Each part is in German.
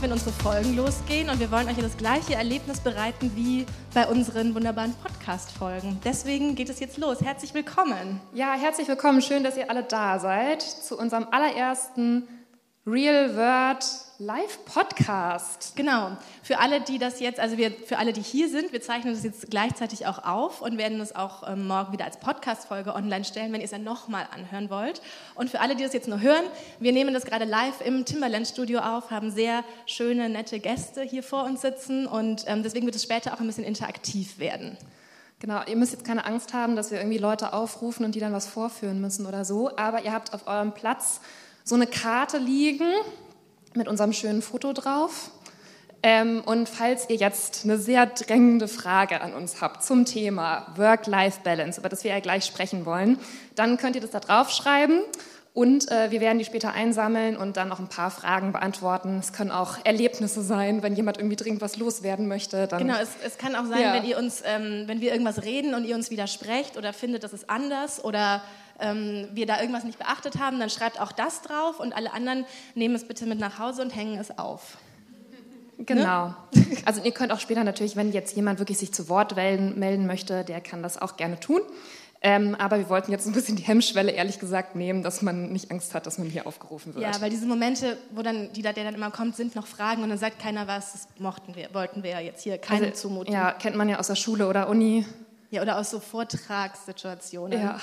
Nicht, wenn unsere Folgen losgehen. Und wir wollen euch das gleiche Erlebnis bereiten wie bei unseren wunderbaren Podcast-Folgen. Deswegen geht es jetzt los. Herzlich willkommen. Ja, herzlich willkommen. Schön, dass ihr alle da seid zu unserem allerersten Real Word Live Podcast. Genau. Für alle, die das jetzt, also wir, für alle, die hier sind, wir zeichnen das jetzt gleichzeitig auch auf und werden es auch ähm, morgen wieder als Podcast-Folge online stellen, wenn ihr es dann nochmal anhören wollt. Und für alle, die das jetzt nur hören, wir nehmen das gerade live im Timberland-Studio auf, haben sehr schöne, nette Gäste hier vor uns sitzen und ähm, deswegen wird es später auch ein bisschen interaktiv werden. Genau, ihr müsst jetzt keine Angst haben, dass wir irgendwie Leute aufrufen und die dann was vorführen müssen oder so, aber ihr habt auf eurem Platz so eine Karte liegen mit unserem schönen Foto drauf. Ähm, und falls ihr jetzt eine sehr drängende Frage an uns habt zum Thema Work-Life-Balance, über das wir ja gleich sprechen wollen, dann könnt ihr das da draufschreiben. Und äh, wir werden die später einsammeln und dann noch ein paar Fragen beantworten. Es können auch Erlebnisse sein, wenn jemand irgendwie dringend was loswerden möchte. Dann, genau, es, es kann auch sein, ja. wenn ihr uns, ähm, wenn wir irgendwas reden und ihr uns widersprecht oder findet, das ist anders oder ähm, wir da irgendwas nicht beachtet haben, dann schreibt auch das drauf und alle anderen nehmen es bitte mit nach Hause und hängen es auf. Genau. Ne? Also ihr könnt auch später natürlich, wenn jetzt jemand wirklich sich zu Wort melden möchte, der kann das auch gerne tun. Ähm, aber wir wollten jetzt ein bisschen die Hemmschwelle, ehrlich gesagt, nehmen, dass man nicht Angst hat, dass man hier aufgerufen wird. Ja, weil diese Momente, wo dann, die, der dann immer kommt, sind noch Fragen und dann sagt keiner was, das mochten wir, wollten wir ja jetzt hier keine also, zumuten. Ja, kennt man ja aus der Schule oder Uni. Ja, oder aus so Vortragssituationen. Ja.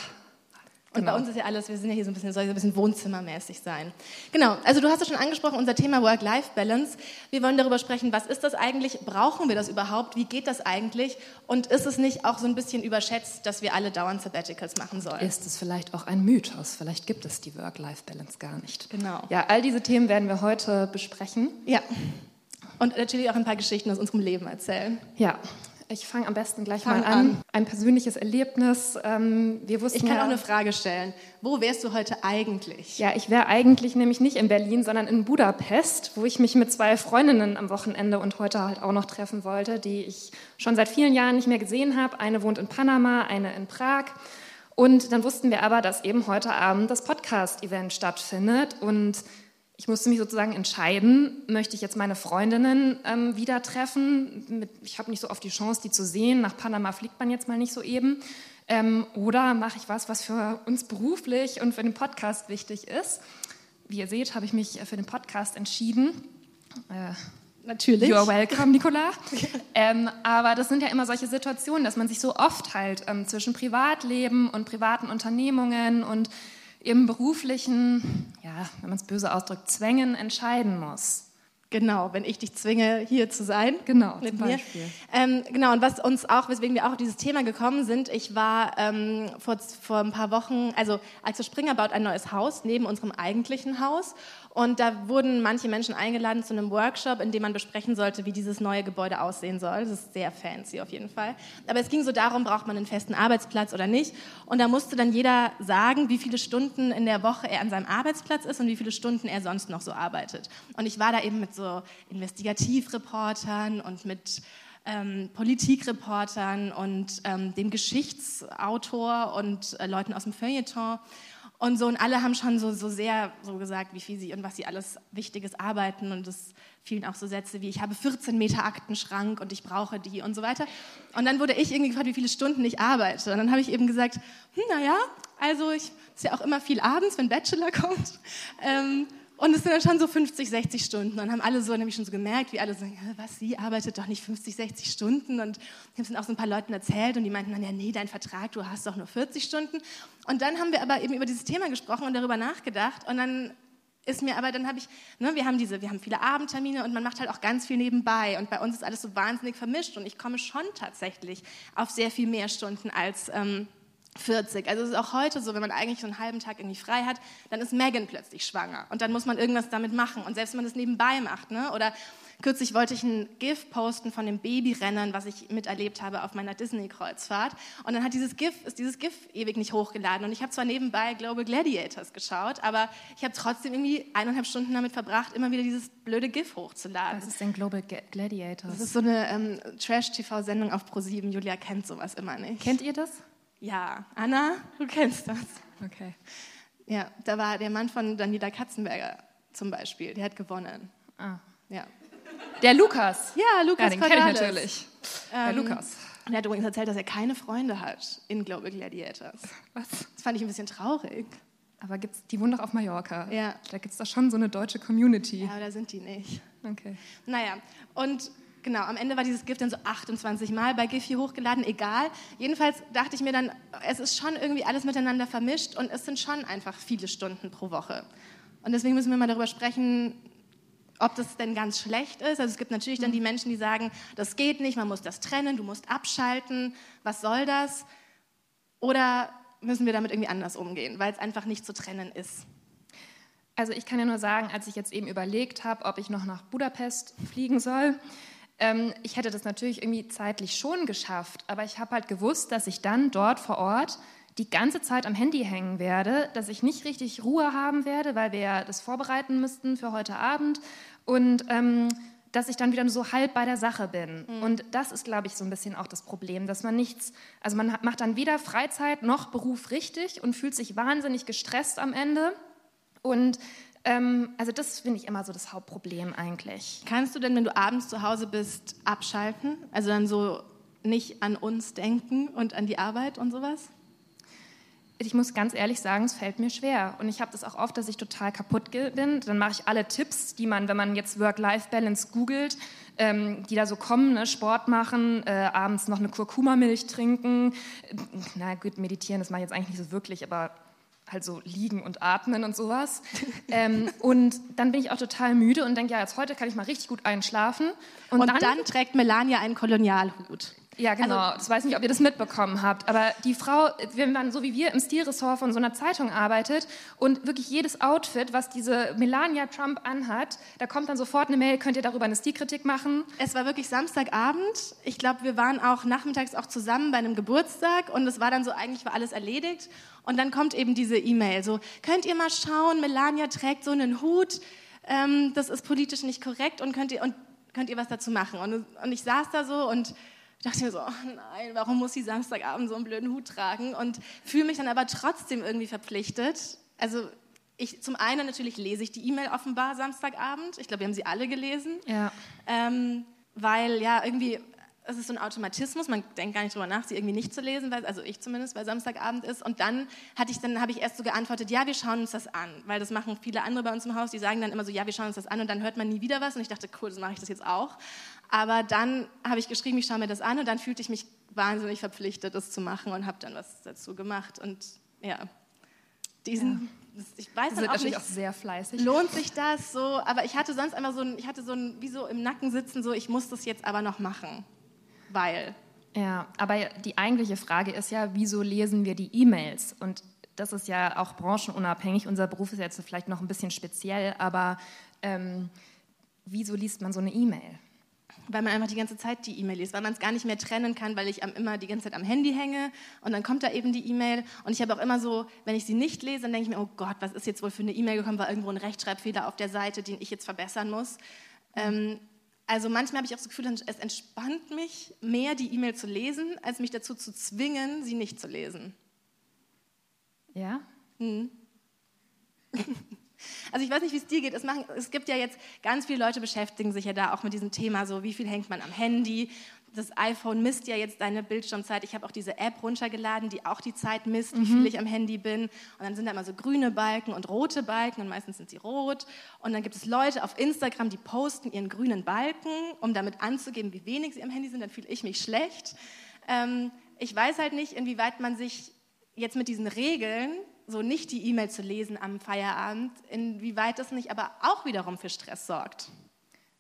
Und genau. bei uns ist ja alles, wir sind ja hier so ein bisschen, soll so ein bisschen wohnzimmermäßig sein. Genau, also du hast es schon angesprochen, unser Thema Work-Life-Balance. Wir wollen darüber sprechen, was ist das eigentlich? Brauchen wir das überhaupt? Wie geht das eigentlich? Und ist es nicht auch so ein bisschen überschätzt, dass wir alle dauernd Sabbaticals machen sollen? Ist es vielleicht auch ein Mythos? Vielleicht gibt es die Work-Life-Balance gar nicht. Genau. Ja, all diese Themen werden wir heute besprechen. Ja. Und natürlich auch ein paar Geschichten aus unserem Leben erzählen. Ja, ich fange am besten gleich Fang mal an. an. Ein persönliches Erlebnis. Ähm, wir wussten ich kann ja, auch eine Frage stellen. Wo wärst du heute eigentlich? Ja, ich wäre eigentlich nämlich nicht in Berlin, sondern in Budapest, wo ich mich mit zwei Freundinnen am Wochenende und heute halt auch noch treffen wollte, die ich schon seit vielen Jahren nicht mehr gesehen habe. Eine wohnt in Panama, eine in Prag. Und dann wussten wir aber, dass eben heute Abend das Podcast-Event stattfindet und ich musste mich sozusagen entscheiden, möchte ich jetzt meine Freundinnen ähm, wieder treffen? ich habe nicht so oft die Chance, die zu sehen. Nach Panama fliegt man jetzt mal nicht so eben. Ähm, oder mache ich was, was für uns beruflich und für den Podcast wichtig ist? Wie ihr seht, habe ich mich für den Podcast entschieden. Äh, Natürlich. You're welcome, Nicola. ähm, aber das sind ja immer solche Situationen, dass man sich so oft halt ähm, zwischen Privatleben und privaten Unternehmungen und im beruflichen, ja, wenn man es böse ausdrückt, Zwängen entscheiden muss. Genau, wenn ich dich zwinge, hier zu sein. Genau, mit mir. Ähm, genau, und was uns auch, weswegen wir auch auf dieses Thema gekommen sind, ich war ähm, vor, vor ein paar Wochen, also Axel Springer baut ein neues Haus neben unserem eigentlichen Haus und da wurden manche Menschen eingeladen zu einem Workshop, in dem man besprechen sollte, wie dieses neue Gebäude aussehen soll. Das ist sehr fancy auf jeden Fall. Aber es ging so darum, braucht man einen festen Arbeitsplatz oder nicht. Und da musste dann jeder sagen, wie viele Stunden in der Woche er an seinem Arbeitsplatz ist und wie viele Stunden er sonst noch so arbeitet. Und ich war da eben mit so Investigativreportern und mit ähm, Politikreportern und ähm, dem Geschichtsautor und äh, Leuten aus dem Feuilleton. Und so, und alle haben schon so, so sehr so gesagt, wie viel sie und was sie alles Wichtiges arbeiten. Und es fielen auch so Sätze wie, ich habe 14 Meter Aktenschrank und ich brauche die und so weiter. Und dann wurde ich irgendwie gefragt, wie viele Stunden ich arbeite. Und dann habe ich eben gesagt, hm, naja, also ich ist ja auch immer viel abends, wenn Bachelor kommt. Ähm, und es sind dann schon so 50, 60 Stunden. Und haben alle so nämlich schon so gemerkt, wie alle sagen, was, sie arbeitet doch nicht 50, 60 Stunden. Und ich habe es dann auch so ein paar Leuten erzählt und die meinten dann, ja, nee, dein Vertrag, du hast doch nur 40 Stunden. Und dann haben wir aber eben über dieses Thema gesprochen und darüber nachgedacht. Und dann ist mir aber, dann habe ich, ne, wir haben diese, wir haben viele Abendtermine und man macht halt auch ganz viel nebenbei. Und bei uns ist alles so wahnsinnig vermischt und ich komme schon tatsächlich auf sehr viel mehr Stunden als... Ähm, 40. Also es ist auch heute so, wenn man eigentlich so einen halben Tag irgendwie frei hat, dann ist Megan plötzlich schwanger und dann muss man irgendwas damit machen und selbst wenn man das nebenbei macht, ne? oder kürzlich wollte ich ein GIF posten von dem Babyrennen, was ich miterlebt habe auf meiner Disney-Kreuzfahrt und dann hat dieses GIF, ist dieses GIF ewig nicht hochgeladen und ich habe zwar nebenbei Global Gladiators geschaut, aber ich habe trotzdem irgendwie eineinhalb Stunden damit verbracht, immer wieder dieses blöde GIF hochzuladen. Was ist denn Global Gladiators? Das ist so eine ähm, Trash-TV-Sendung auf ProSieben. Julia kennt sowas immer nicht. Kennt ihr das? Ja, Anna, du kennst das. Okay. Ja, da war der Mann von Daniela Katzenberger zum Beispiel, der hat gewonnen. Ah. Ja. Der Lukas. Ja, Lukas Ja, den kenne ich natürlich. Der Ähm, Lukas. Er hat übrigens erzählt, dass er keine Freunde hat in Global Gladiators. Was? Das fand ich ein bisschen traurig. Aber gibt's, die wohnen doch auf Mallorca. Ja. Da gibt es doch schon so eine deutsche Community. Ja, aber da sind die nicht. Okay. Naja, und genau, am Ende war dieses Gift dann so 28 Mal bei Giphy hochgeladen, egal. Jedenfalls dachte ich mir dann, es ist schon irgendwie alles miteinander vermischt und es sind schon einfach viele Stunden pro Woche. Und deswegen müssen wir mal darüber sprechen, ob das denn ganz schlecht ist. Also es gibt natürlich dann die Menschen, die sagen, das geht nicht, man muss das trennen, du musst abschalten, was soll das? Oder müssen wir damit irgendwie anders umgehen, weil es einfach nicht zu trennen ist? Also ich kann ja nur sagen, als ich jetzt eben überlegt habe, ob ich noch nach Budapest fliegen soll, ähm, ich hätte das natürlich irgendwie zeitlich schon geschafft, aber ich habe halt gewusst, dass ich dann dort vor Ort die ganze Zeit am Handy hängen werde, dass ich nicht richtig Ruhe haben werde, weil wir ja das vorbereiten müssten für heute Abend und ähm, dass ich dann wieder nur so halb bei der Sache bin. Und das ist, glaube ich, so ein bisschen auch das Problem, dass man nichts, also man macht dann weder Freizeit noch Beruf richtig und fühlt sich wahnsinnig gestresst am Ende. Und ähm, also das finde ich immer so das Hauptproblem eigentlich. Kannst du denn, wenn du abends zu Hause bist, abschalten? Also dann so nicht an uns denken und an die Arbeit und sowas? Ich muss ganz ehrlich sagen, es fällt mir schwer. Und ich habe das auch oft, dass ich total kaputt bin. Dann mache ich alle Tipps, die man, wenn man jetzt Work-Life-Balance googelt, ähm, die da so kommen, ne? Sport machen, äh, abends noch eine Kurkuma-Milch trinken. Äh, Na gut, meditieren, das mache ich jetzt eigentlich nicht so wirklich, aber halt so liegen und atmen und sowas. ähm, und dann bin ich auch total müde und denke, ja, jetzt heute kann ich mal richtig gut einschlafen. Und, dann, trägt Melania einen Kolonialhut. Ja, genau. Also- das weiß nicht, ob ihr das mitbekommen habt. Aber die Frau, wenn man so wie wir im Stilressort von so einer Zeitung arbeitet und wirklich jedes Outfit, was diese Melania Trump anhat, da kommt dann sofort eine Mail, könnt ihr darüber eine Stilkritik machen? Es war wirklich Samstagabend. Ich glaube, wir waren auch nachmittags auch zusammen bei einem Geburtstag und es war dann so, eigentlich war alles erledigt. Und dann kommt eben diese E-Mail, so, könnt ihr mal schauen, Melania trägt so einen Hut, ähm, das ist politisch nicht korrekt und könnt ihr, und könnt ihr was dazu machen? Und, und ich saß da so und dachte mir so, oh nein, warum muss sie Samstagabend so einen blöden Hut tragen? Und fühle mich dann aber trotzdem irgendwie verpflichtet. Also ich, zum einen natürlich lese ich die E-Mail offenbar Samstagabend. Ich glaube, wir haben sie alle gelesen. Ja. Ähm, weil ja irgendwie, es ist so ein Automatismus, man denkt gar nicht drüber nach, sie irgendwie nicht zu lesen, weil, also ich zumindest, weil Samstagabend ist. Und dann hatte ich, dann habe ich erst so geantwortet, ja, wir schauen uns das an, weil das machen viele andere bei uns im Haus, die sagen dann immer so, ja, wir schauen uns das an und dann hört man nie wieder was. Und ich dachte, cool, das mache ich das jetzt auch. Aber dann habe ich geschrieben, ich schaue mir das an und dann fühlte ich mich wahnsinnig verpflichtet, das zu machen und habe dann was dazu gemacht. Und ja, diesen, ich weiß dann auch nicht, auch sehr fleißig. lohnt sich das so? Aber ich hatte sonst einmal so ein, ich hatte so ein, wie so im Nacken sitzen, so, ich muss das jetzt aber noch machen, weil. Ja, aber die eigentliche Frage ist ja, wieso lesen wir die E-Mails? Und das ist ja auch branchenunabhängig. Unser Beruf ist jetzt vielleicht noch ein bisschen speziell, aber ähm, wieso liest man so eine E-Mail? Weil man einfach die ganze Zeit die E-Mail liest, weil man es gar nicht mehr trennen kann, weil ich am, immer die ganze Zeit am Handy hänge und dann kommt da eben die E-Mail und ich habe auch immer so, wenn ich sie nicht lese, dann denke ich mir, oh Gott, was ist jetzt wohl für eine E-Mail gekommen, war irgendwo ein Rechtschreibfehler auf der Seite, den ich jetzt verbessern muss. Ähm, also manchmal habe ich auch das Gefühl, es entspannt mich mehr, die E-Mail zu lesen, als mich dazu zu zwingen, sie nicht zu lesen. Ja? Also ich weiß nicht, wie es dir geht. Es, machen, es gibt ja jetzt ganz viele Leute beschäftigen sich ja da auch mit diesem Thema, so wie viel hängt man am Handy. Das iPhone misst ja jetzt deine Bildschirmzeit. Ich habe auch diese App runtergeladen, die auch die Zeit misst, wie viel ich am Handy bin. Und dann sind da immer so grüne Balken und rote Balken und meistens sind sie rot. Und dann gibt es Leute auf Instagram, die posten ihren grünen Balken, um damit anzugeben, wie wenig sie am Handy sind. Dann fühle ich mich schlecht. Ähm, ich weiß halt nicht, inwieweit man sich jetzt mit diesen Regeln so nicht die E-Mail zu lesen am Feierabend, inwieweit das nicht aber auch wiederum für Stress sorgt.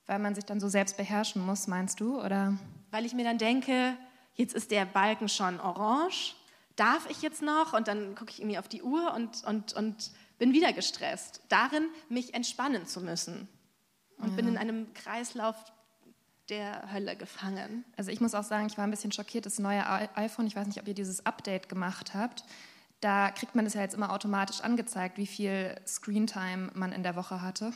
Weil man sich dann so selbst beherrschen muss, meinst du? Oder? Weil ich mir dann denke, jetzt ist der Balken schon orange, darf ich jetzt noch? Und dann gucke ich irgendwie auf die Uhr und, und, und bin wieder gestresst, darin mich entspannen zu müssen. Und bin in einem Kreislauf der Hölle gefangen. Also ich muss auch sagen, ich war ein bisschen schockiert, das neue iPhone, ich weiß nicht, ob ihr dieses Update gemacht habt, da kriegt man das ja jetzt immer automatisch angezeigt, wie viel Screentime man in der Woche hatte.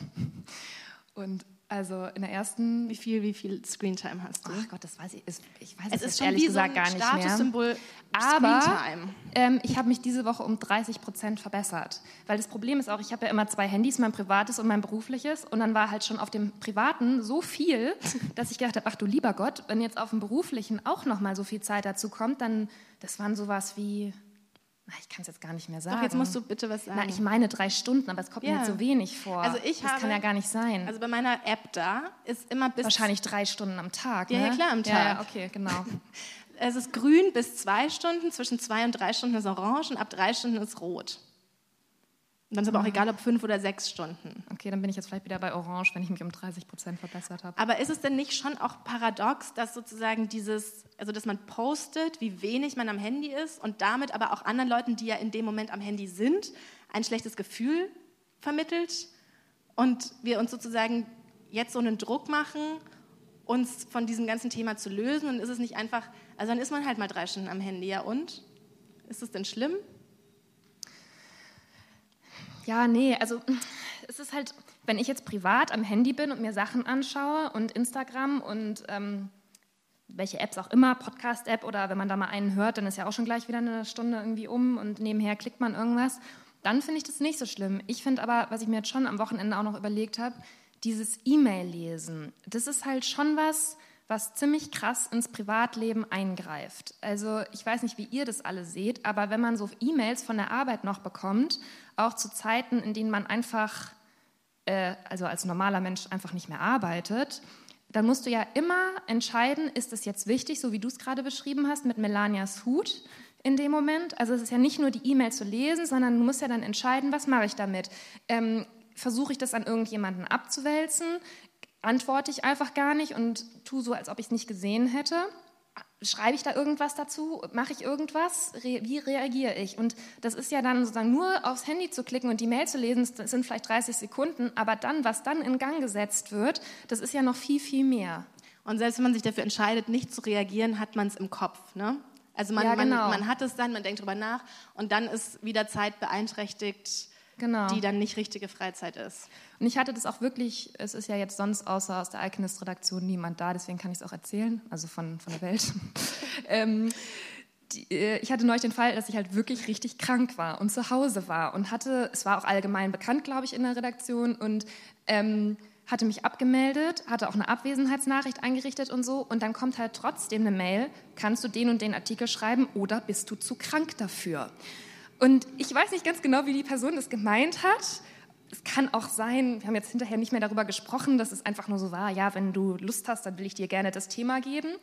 Und Also in der ersten. Wie viel, wie viel Screentime hast du? Ach Gott, das weiß ich. Ich weiß es es ist schon ehrlich gesagt so ein gar nicht mehr. Statussymbol Aber Screentime. ähm, ich habe mich diese Woche um 30 Prozent verbessert. Weil das Problem ist auch, ich habe ja immer zwei Handys, mein privates und mein berufliches. Und dann war halt schon auf dem privaten so viel, dass ich gedacht habe, ach du lieber Gott, wenn jetzt auf dem beruflichen auch noch mal so viel Zeit dazu kommt, dann, das waren sowas wie, na, ich kann es jetzt gar nicht mehr sagen. Doch, jetzt musst du bitte was sagen. Na, ich meine drei Stunden, aber es kommt mir Ja. jetzt so wenig vor. Also ich das habe- kann ja gar nicht sein. Also bei meiner App da ist immer bis Wahrscheinlich drei Stunden am Tag. Ja, ne? ja, klar, am Tag. ja, okay, genau. es ist grün bis zwei Stunden, zwischen zwei und drei Stunden ist orange und ab drei Stunden ist rot. Und dann ist aber Ah. auch egal, ob fünf oder sechs Stunden. Okay, dann bin ich jetzt vielleicht wieder bei Orange, wenn ich mich um 30 Prozent verbessert habe. Aber ist es denn nicht schon auch paradox, dass sozusagen dieses, also dass man postet, wie wenig man am Handy ist und damit aber auch anderen Leuten, die ja in dem Moment am Handy sind, ein schlechtes Gefühl vermittelt und wir uns sozusagen jetzt so einen Druck machen, uns von diesem ganzen Thema zu lösen und ist es nicht einfach, also dann ist man halt mal drei Stunden am Handy, ja und? Ist es denn schlimm? Ja, nee, also es ist halt, wenn ich jetzt privat am Handy bin und mir Sachen anschaue und Instagram und ähm, welche Apps auch immer, Podcast-App oder wenn man da mal einen hört, dann ist ja auch schon gleich wieder eine Stunde irgendwie um und nebenher klickt man irgendwas, dann finde ich das nicht so schlimm. Ich finde aber, was ich mir jetzt schon am Wochenende auch noch überlegt habe, dieses E-Mail-Lesen, das ist halt schon was, was ziemlich krass ins Privatleben eingreift. Also ich weiß nicht, wie ihr das alle seht, aber wenn man so E-Mails von der Arbeit noch bekommt, auch zu Zeiten, in denen man einfach, äh, also als normaler Mensch einfach nicht mehr arbeitet, dann musst du ja immer entscheiden, ist es jetzt wichtig, so wie du es gerade beschrieben hast, mit Melanias Hut in dem Moment. Also es ist ja nicht nur die E-Mail zu lesen, sondern du musst ja dann entscheiden, was mache ich damit. Ähm, Versuche ich das an irgendjemanden abzuwälzen? Antworte ich einfach gar nicht und tue so, als ob ich es nicht gesehen hätte? Schreibe ich da irgendwas dazu? Mache ich irgendwas? Re wie reagiere ich? Und das ist ja dann sozusagen nur aufs Handy zu klicken und die Mail zu lesen, das sind vielleicht 30 Sekunden, aber dann, was dann in Gang gesetzt wird, das ist ja noch viel, viel mehr. Und selbst wenn man sich dafür entscheidet, nicht zu reagieren, hat man es im Kopf. Ne? Also man, Ja, genau. man, man hat es dann, man denkt drüber nach und dann ist wieder Zeit beeinträchtigt, Genau. die dann nicht richtige Freizeit ist. Und ich hatte das auch wirklich, es ist ja jetzt sonst außer aus der Alchemist-Redaktion niemand da, deswegen kann ich es auch erzählen, also von, von der Welt. ähm, äh, ich hatte neulich den Fall, dass ich halt wirklich richtig krank war und zu Hause war und hatte, es war auch allgemein bekannt, glaube ich, in der Redaktion und ähm, hatte mich abgemeldet, hatte auch eine Abwesenheitsnachricht eingerichtet und so und dann kommt halt trotzdem eine Mail, kannst du den und den Artikel schreiben oder bist du zu krank dafür? Und ich weiß nicht ganz genau, wie die Person das gemeint hat. Es kann auch sein, wir haben jetzt hinterher nicht mehr darüber gesprochen, dass es einfach nur so war, ja, wenn du Lust hast, dann will ich dir gerne das Thema geben.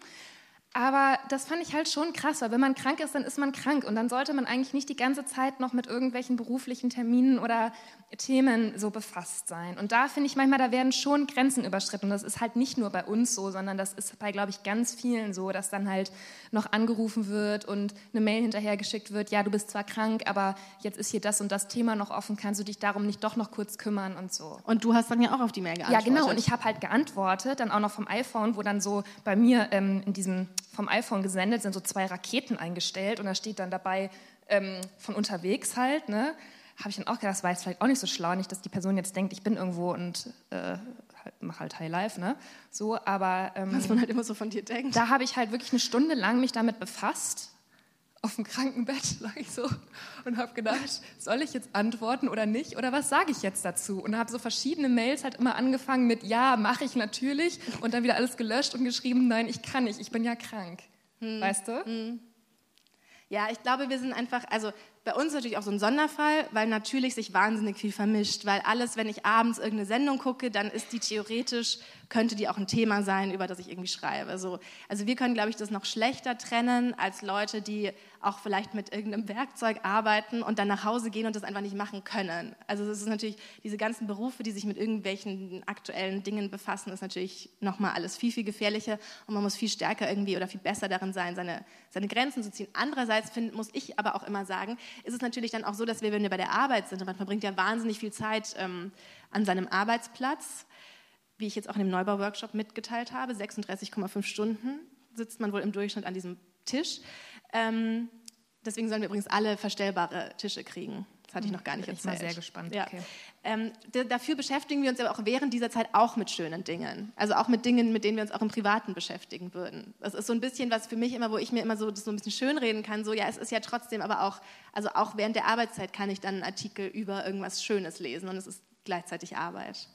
Aber das fand ich halt schon krass, weil wenn man krank ist, dann ist man krank und dann sollte man eigentlich nicht die ganze Zeit noch mit irgendwelchen beruflichen Terminen oder Themen so befasst sein. Und da finde ich manchmal, da werden schon Grenzen überschritten. Und das ist halt nicht nur bei uns so, sondern das ist bei, glaube ich, ganz vielen so, dass dann halt noch angerufen wird und eine Mail hinterhergeschickt wird, ja, du bist zwar krank, aber jetzt ist hier das und das Thema noch offen, kannst du dich darum nicht doch noch kurz kümmern und so. Und du hast dann ja auch auf die Mail Ja, geantwortet. genau. Und ich habe halt geantwortet, dann auch noch vom iPhone, wo dann so bei mir ähm, in diesem vom iPhone gesendet sind so zwei Raketen eingestellt und da steht dann dabei ähm, von unterwegs halt. Ne, habe ich dann auch gedacht, das war jetzt vielleicht auch nicht so schlau, nicht, dass die Person jetzt denkt, ich bin irgendwo und äh, halt, mache halt High Life, ne? So, aber ähm, Was man halt immer so von dir denkt. da habe ich halt wirklich eine Stunde lang mich damit befasst. Auf dem Krankenbett lag ich so und habe gedacht, soll ich jetzt antworten oder nicht? Oder was sage ich jetzt dazu? Und habe so verschiedene Mails halt immer angefangen mit Ja, mache ich natürlich und dann wieder alles gelöscht und geschrieben, nein, ich kann nicht, ich bin ja krank. Weißt du? Ja, ich glaube, wir sind einfach, also bei uns natürlich auch so ein Sonderfall, weil natürlich sich wahnsinnig viel vermischt, weil alles, wenn ich abends irgendeine Sendung gucke, dann ist die theoretisch, könnte die auch ein Thema sein, über das ich irgendwie schreibe. So, also wir können, glaube ich, das noch schlechter trennen als Leute, die auch vielleicht mit irgendeinem Werkzeug arbeiten und dann nach Hause gehen und das einfach nicht machen können. Also es ist natürlich, diese ganzen Berufe, die sich mit irgendwelchen aktuellen Dingen befassen, ist natürlich nochmal alles viel, viel gefährlicher und man muss viel stärker irgendwie oder viel besser darin sein, seine, seine Grenzen zu ziehen. Andererseits find, muss ich aber auch immer sagen, ist es natürlich dann auch so, dass wir, wenn wir bei der Arbeit sind und man verbringt ja wahnsinnig viel Zeit ähm, an seinem Arbeitsplatz, wie ich jetzt auch in dem Neubau-Workshop mitgeteilt habe, 36,5 Stunden sitzt man wohl im Durchschnitt an diesem Tisch. Ähm, deswegen sollen wir übrigens alle verstellbare Tische kriegen. Das hatte ich noch gar nicht Bin erzählt. Ich mal sehr gespannt. Ja. Okay. Ähm, dafür beschäftigen wir uns aber auch während dieser Zeit auch mit schönen Dingen. Also auch mit Dingen, mit denen wir uns auch im Privaten beschäftigen würden. Das ist so ein bisschen was für mich immer, wo ich mir immer so das so ein bisschen schönreden kann. So, ja, es ist ja trotzdem aber auch, also auch während der Arbeitszeit kann ich dann einen Artikel über irgendwas Schönes lesen und es ist gleichzeitig Arbeit.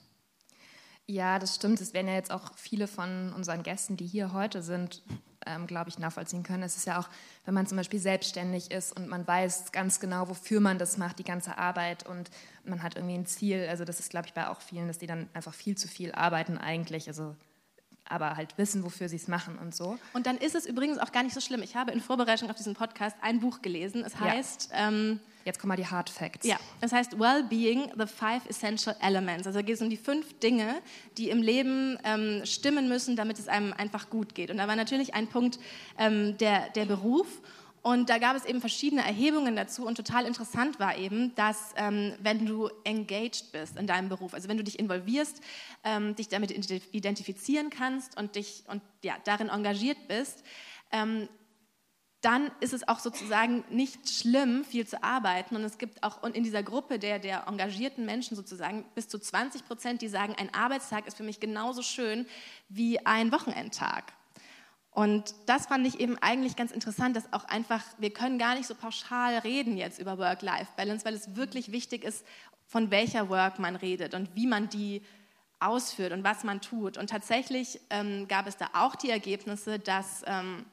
Ja, das stimmt. Es werden ja jetzt auch viele von unseren Gästen, die hier heute sind, ähm, glaube ich, nachvollziehen können. Es ist ja auch, wenn man zum Beispiel selbstständig ist und man weiß ganz genau, wofür man das macht, die ganze Arbeit und man hat irgendwie ein Ziel. Also das ist, glaube ich, bei auch vielen, dass die dann einfach viel zu viel arbeiten eigentlich. Also aber halt wissen, wofür sie es machen und so. Und dann ist es übrigens auch gar nicht so schlimm. Ich habe in Vorbereitung auf diesen Podcast ein Buch gelesen. Es heißt. Ja. Ähm, Jetzt kommen mal die Hard Facts. Ja, es heißt Well-Being, the Five Essential Elements. Also da geht es um die fünf Dinge, die im Leben ähm, stimmen müssen, damit es einem einfach gut geht. Und da war natürlich ein Punkt ähm, der, der Beruf. Und da gab es eben verschiedene Erhebungen dazu und total interessant war eben, dass ähm, wenn du engaged bist in deinem Beruf, also wenn du dich involvierst, ähm, dich damit identifizieren kannst und dich und ja, darin engagiert bist, ähm, dann ist es auch sozusagen nicht schlimm, viel zu arbeiten. Und es gibt auch in dieser Gruppe der, der engagierten Menschen sozusagen bis zu 20 Prozent, die sagen, ein Arbeitstag ist für mich genauso schön wie ein Wochenendtag. Und das fand ich eben eigentlich ganz interessant, dass auch einfach, wir können gar nicht so pauschal reden jetzt über Work-Life-Balance, weil es wirklich wichtig ist, von welcher Work man redet und wie man die ausführt und was man tut. Und tatsächlich ähm, gab es da auch die Ergebnisse, dass ähm,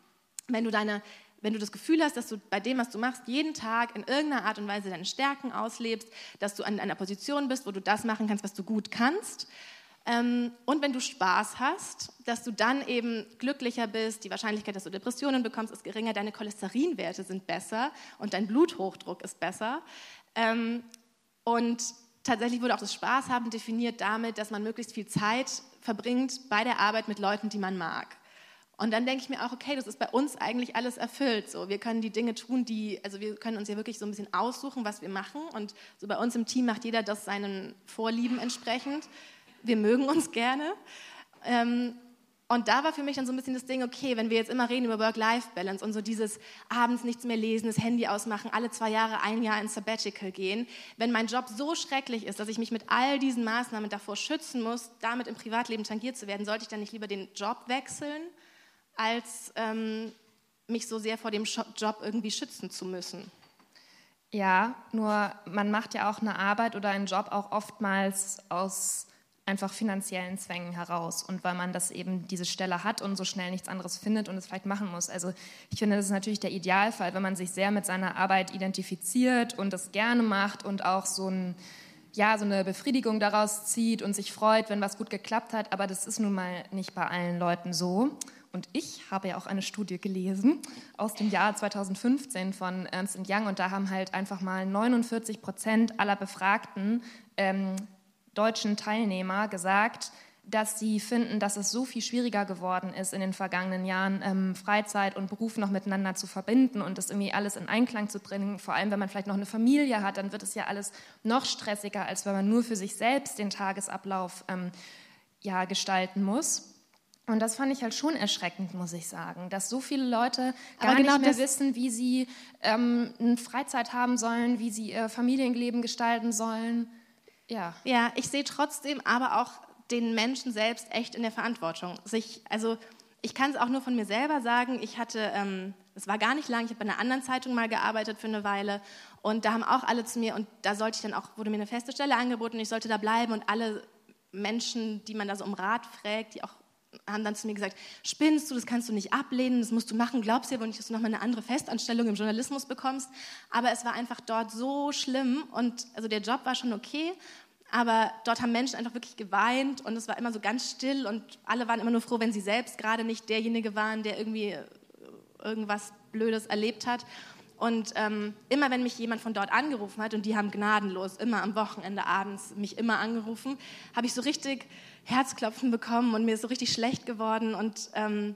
wenn du deine wenn du das Gefühl hast, dass du bei dem, was du machst, jeden Tag in irgendeiner Art und Weise deine Stärken auslebst, dass du an einer Position bist, wo du das machen kannst, was du gut kannst, und wenn du Spaß hast, dass du dann eben glücklicher bist, die Wahrscheinlichkeit, dass du Depressionen bekommst, ist geringer, deine Cholesterinwerte sind besser und dein Bluthochdruck ist besser. Ähm, und tatsächlich wurde auch das Spaß haben definiert damit, dass man möglichst viel Zeit verbringt bei der Arbeit mit Leuten, die man mag. Und dann denke ich mir auch, okay, das ist bei uns eigentlich alles erfüllt. So, wir können die Dinge tun, die, also wir können uns ja wirklich so ein bisschen aussuchen, was wir machen. Und so bei uns im Team macht jeder das seinen Vorlieben entsprechend. Wir mögen uns gerne. Ähm, und da war für mich dann so ein bisschen das Ding, okay, wenn wir jetzt immer reden über Work-Life-Balance und so dieses abends nichts mehr lesen, das Handy ausmachen, alle zwei Jahre ein Jahr ins Sabbatical gehen, wenn mein Job so schrecklich ist, dass ich mich mit all diesen Maßnahmen davor schützen muss, damit im Privatleben tangiert zu werden, sollte ich dann nicht lieber den Job wechseln? als ähm, mich so sehr vor dem Job irgendwie schützen zu müssen. Ja, nur man macht ja auch eine Arbeit oder einen Job auch oftmals aus einfach finanziellen Zwängen heraus und weil man das eben diese Stelle hat und so schnell nichts anderes findet und es vielleicht machen muss. Also ich finde, das ist natürlich der Idealfall, wenn man sich sehr mit seiner Arbeit identifiziert und das gerne macht und auch so ein ja, so eine Befriedigung daraus zieht und sich freut, wenn was gut geklappt hat, aber das ist nun mal nicht bei allen Leuten so. Und ich habe ja auch eine Studie gelesen aus dem Jahr 2015 von Ernst Young und da haben halt einfach mal 49 Prozent aller befragten ähm, deutschen Teilnehmer gesagt, dass sie finden, dass es so viel schwieriger geworden ist in den vergangenen Jahren, ähm, Freizeit und Beruf noch miteinander zu verbinden und das irgendwie alles in Einklang zu bringen. Vor allem, wenn man vielleicht noch eine Familie hat, dann wird es ja alles noch stressiger, als wenn man nur für sich selbst den Tagesablauf ähm, ja, gestalten muss. Und das fand ich halt schon erschreckend, muss ich sagen, dass so viele Leute gar genau nicht mehr wissen, wie sie ähm, eine Freizeit haben sollen, wie sie ihr Familienleben gestalten sollen. Ja. Ja, ich sehe trotzdem aber auch den Menschen selbst echt in der Verantwortung. Sich, also ich kann es auch nur von mir selber sagen. Ich hatte, ähm, es war gar nicht lang, ich habe bei einer anderen Zeitung mal gearbeitet für eine Weile und da haben auch alle zu mir und da sollte ich dann auch wurde mir eine feste Stelle angeboten, ich sollte da bleiben und alle Menschen, die man da so um Rat fragt, die auch haben dann zu mir gesagt, spinnst du, das kannst du nicht ablehnen, das musst du machen, glaubst du aber nicht, dass du nochmal eine andere Festanstellung im Journalismus bekommst. Aber es war einfach dort so schlimm und also der Job war schon okay, aber dort haben Menschen einfach wirklich geweint und es war immer so ganz still und alle waren immer nur froh, wenn sie selbst gerade nicht derjenige waren, der irgendwie irgendwas Blödes erlebt hat. Und ähm, immer wenn mich jemand von dort angerufen hat, und die haben gnadenlos immer am Wochenende abends mich immer angerufen, habe ich so richtig Herzklopfen bekommen und mir ist so richtig schlecht geworden. Und ähm,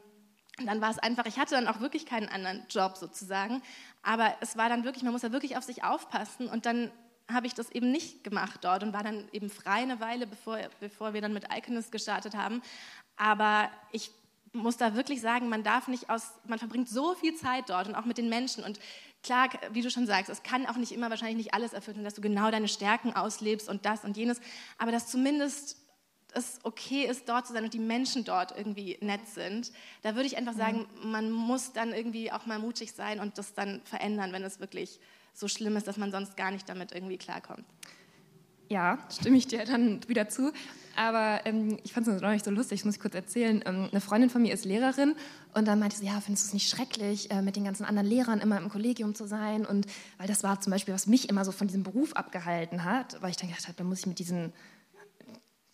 dann war es einfach, ich hatte dann auch wirklich keinen anderen Job sozusagen. Aber es war dann wirklich, man muss ja wirklich auf sich aufpassen. Und dann habe ich das eben nicht gemacht dort und war dann eben frei eine Weile, bevor, bevor wir dann mit Iconist gestartet haben. Aber ich muss da wirklich sagen, man darf nicht aus, man verbringt so viel Zeit dort und auch mit den Menschen und klar, wie du schon sagst, es kann auch nicht immer wahrscheinlich nicht alles erfüllen, dass du genau deine Stärken auslebst und das und jenes, aber dass zumindest es okay ist, dort zu sein und die Menschen dort irgendwie nett sind, da würde ich einfach sagen, mhm. man muss dann irgendwie auch mal mutig sein und das dann verändern, wenn es wirklich so schlimm ist, dass man sonst gar nicht damit irgendwie klarkommt. Ja, stimme ich dir dann wieder zu. Aber ähm, ich fand es noch nicht so lustig, das muss ich kurz erzählen. Ähm, eine Freundin von mir ist Lehrerin und dann meinte sie, ja, findest du es nicht schrecklich, äh, mit den ganzen anderen Lehrern immer im Kollegium zu sein? Und weil das war zum Beispiel, was mich immer so von diesem Beruf abgehalten hat, weil ich dann gedacht habe, da muss ich mit diesen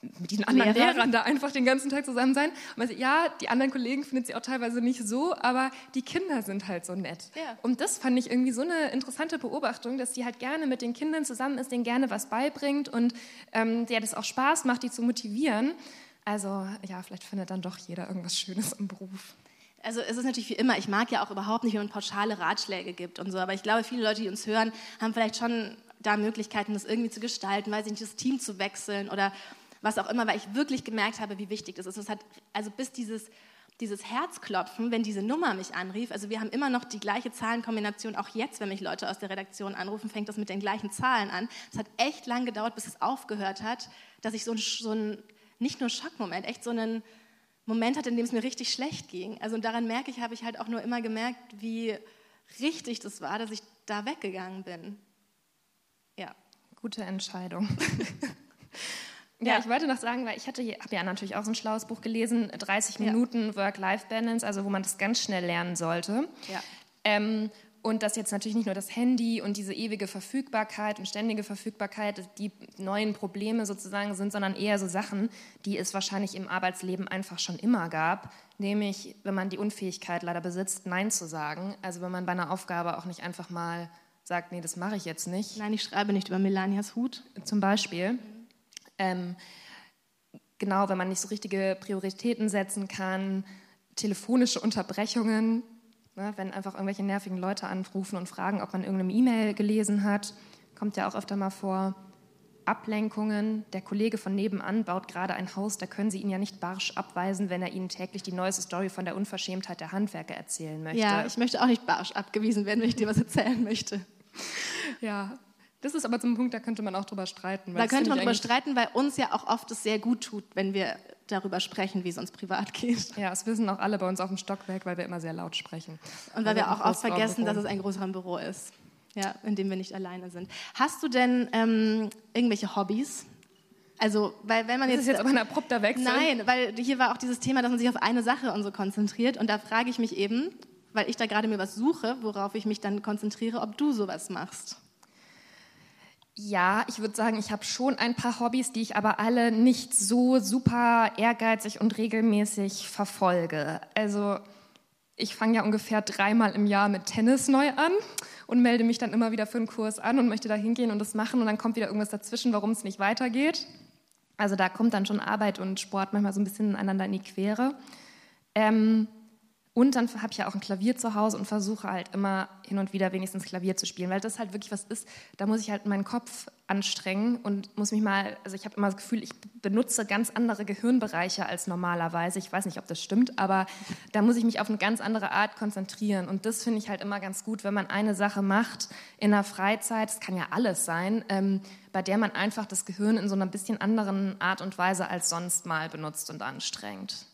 mit diesen anderen Lehrern. Lehrern da einfach den ganzen Tag zusammen sein. Und man ja, die anderen Kollegen finden sie auch teilweise nicht so, aber die Kinder sind halt so nett. Ja. Und das fand ich irgendwie so eine interessante Beobachtung, dass die halt gerne mit den Kindern zusammen ist, denen gerne was beibringt und ähm, der das auch Spaß macht, die zu motivieren. Also ja, vielleicht findet dann doch jeder irgendwas Schönes im Beruf. Also es ist natürlich wie immer, ich mag ja auch überhaupt nicht, wenn man pauschale Ratschläge gibt und so, aber ich glaube, viele Leute, die uns hören, haben vielleicht schon da Möglichkeiten, das irgendwie zu gestalten, weiß ich nicht, das Team zu wechseln oder was auch immer, weil ich wirklich gemerkt habe, wie wichtig das ist. Es hat also bis dieses dieses Herzklopfen, wenn diese Nummer mich anrief, also wir haben immer noch die gleiche Zahlenkombination, auch jetzt, wenn mich Leute aus der Redaktion anrufen, fängt das mit den gleichen Zahlen an. Es hat echt lang gedauert, bis es aufgehört hat, dass ich so, ein, so nicht nur Schockmoment, echt so einen Moment hatte, in dem es mir richtig schlecht ging. Also daran merke ich, habe ich halt auch nur immer gemerkt, wie richtig das war, dass ich da weggegangen bin. Ja. Gute Entscheidung. Ja, ich wollte noch sagen, weil ich hatte, habe ja natürlich auch so ein schlaues Buch gelesen, 30 Minuten ja. Work-Life-Balance, also wo man das ganz schnell lernen sollte. Ja. Ähm, und dass jetzt natürlich nicht nur das Handy und diese ewige Verfügbarkeit und ständige Verfügbarkeit die neuen Probleme sozusagen sind, sondern eher so Sachen, die es wahrscheinlich im Arbeitsleben einfach schon immer gab. Nämlich, wenn man die Unfähigkeit leider besitzt, Nein zu sagen. Also wenn man bei einer Aufgabe auch nicht einfach mal sagt, nee, das mache ich jetzt nicht. Nein, ich schreibe nicht über Melanias Hut. Zum Beispiel. Ähm, genau, wenn man nicht so richtige Prioritäten setzen kann, telefonische Unterbrechungen, ne, wenn einfach irgendwelche nervigen Leute anrufen und fragen, ob man irgendeine E-Mail gelesen hat, kommt ja auch öfter mal vor. Ablenkungen. Der Kollege von nebenan baut gerade ein Haus, da können Sie ihn ja nicht barsch abweisen, wenn er Ihnen täglich die neueste Story von der Unverschämtheit der Handwerker erzählen möchte. Ja, ich möchte auch nicht barsch abgewiesen werden, wenn ich dir was erzählen möchte. Ja, das ist aber zum Punkt, da könnte man auch drüber streiten. Da könnte man drüber streiten, weil uns ja auch oft es sehr gut tut, wenn wir darüber sprechen, wie es uns privat geht. Ja, es wissen auch alle bei uns auf dem Stockwerk, weil wir immer sehr laut sprechen. Und weil also wir auch oft vergessen, dass es ein größeres Büro ist, ja, in dem wir nicht alleine sind. Hast du denn ähm, irgendwelche Hobbys? Also, weil wenn man jetzt. Das ist jetzt aber ein abrupter Wechsel. Nein, weil hier war auch dieses Thema, dass man sich auf eine Sache und so konzentriert. Und da frage ich mich eben, weil ich da gerade mir was suche, worauf ich mich dann konzentriere, ob du sowas machst. Ja, ich würde sagen, ich habe schon ein paar Hobbys, die ich aber alle nicht so super ehrgeizig und regelmäßig verfolge. Also ich fange ja ungefähr dreimal im Jahr mit Tennis neu an und melde mich dann immer wieder für einen Kurs an und möchte da hingehen und das machen und dann kommt wieder irgendwas dazwischen, warum es nicht weitergeht. Also da kommt dann schon Arbeit und Sport manchmal so ein bisschen einander in die Quere. Ähm, und dann habe ich ja auch ein Klavier zu Hause und versuche halt immer hin und wieder wenigstens Klavier zu spielen, weil das halt wirklich was ist, da muss ich halt meinen Kopf anstrengen und muss mich mal, also ich habe immer das Gefühl, ich benutze ganz andere Gehirnbereiche als normalerweise. Ich weiß nicht, ob das stimmt, aber da muss ich mich auf eine ganz andere Art konzentrieren. Und das finde ich halt immer ganz gut, wenn man eine Sache macht in der Freizeit, das kann ja alles sein, ähm, bei der man einfach das Gehirn in so einer bisschen anderen Art und Weise als sonst mal benutzt und anstrengt.